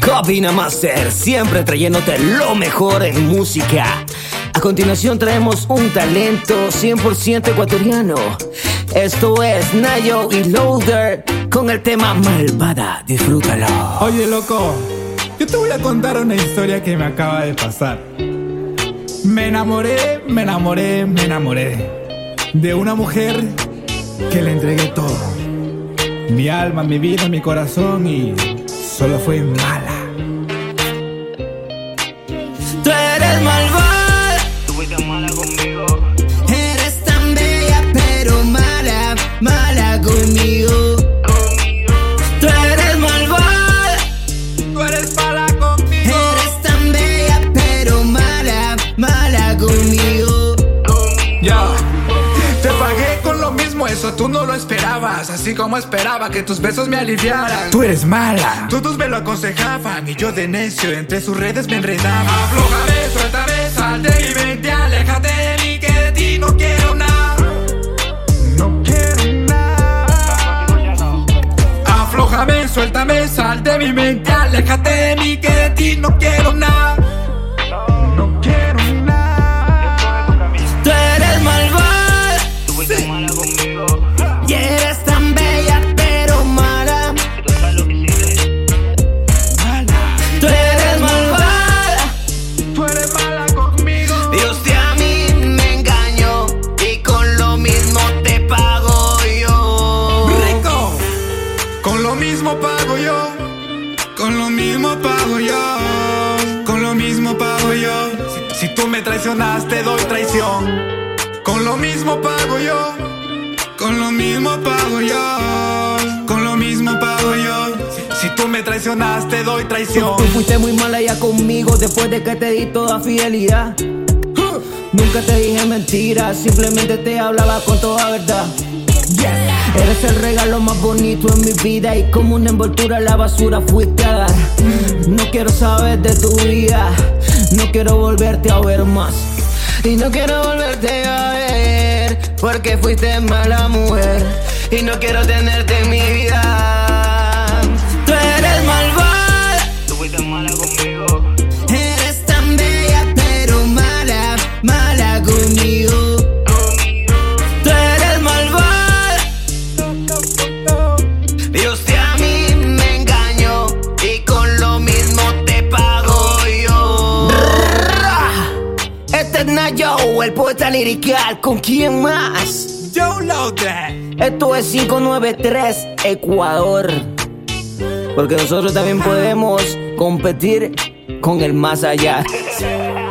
Copina Master, siempre trayéndote lo mejor en música. A continuación traemos un talento 100% ecuatoriano. Esto es Nayo y Loader con el tema Malvada. Disfrútalo. Oye, loco, yo te voy a contar una historia que me acaba de pasar. Me enamoré, me enamoré, me enamoré de una mujer que le entregué todo. Mi alma, mi vida, mi corazón y solo fue mala. Eso tú no lo esperabas. Así como esperaba que tus besos me aliviaran. Tú eres mala. Todos me lo aconsejaban y yo de necio entre sus redes me enredaba. Aflójame, suéltame, sal de mi mente, aléjate suéltame, sal de mi mente, aléjate de mí que de ti no quiero nada. Lo mismo pago yo. Con lo mismo pago yo. Si, tú me traicionas, te doy traición. Con lo mismo pago yo. Con lo mismo pago yo. Con lo mismo pago yo. Si, tú me traicionas, te doy traición. Tú fuiste muy mala ya conmigo después de que te di toda fidelidad. Nunca te dije mentiras, simplemente te hablaba con toda verdad. Eres el regalo más bonito en mi vida y como una envoltura a la basura fuiste a dar. No quiero saber de tu vida, no quiero volverte a ver más. Y no quiero volverte a ver porque fuiste mala mujer y no quiero tenerte en mi vida. Tú eres malvada. Tú fuiste mala conmigo. El poeta lirical. ¿Con quién más? Yo that. Esto es 593 Ecuador. Porque nosotros también podemos competir con el más allá.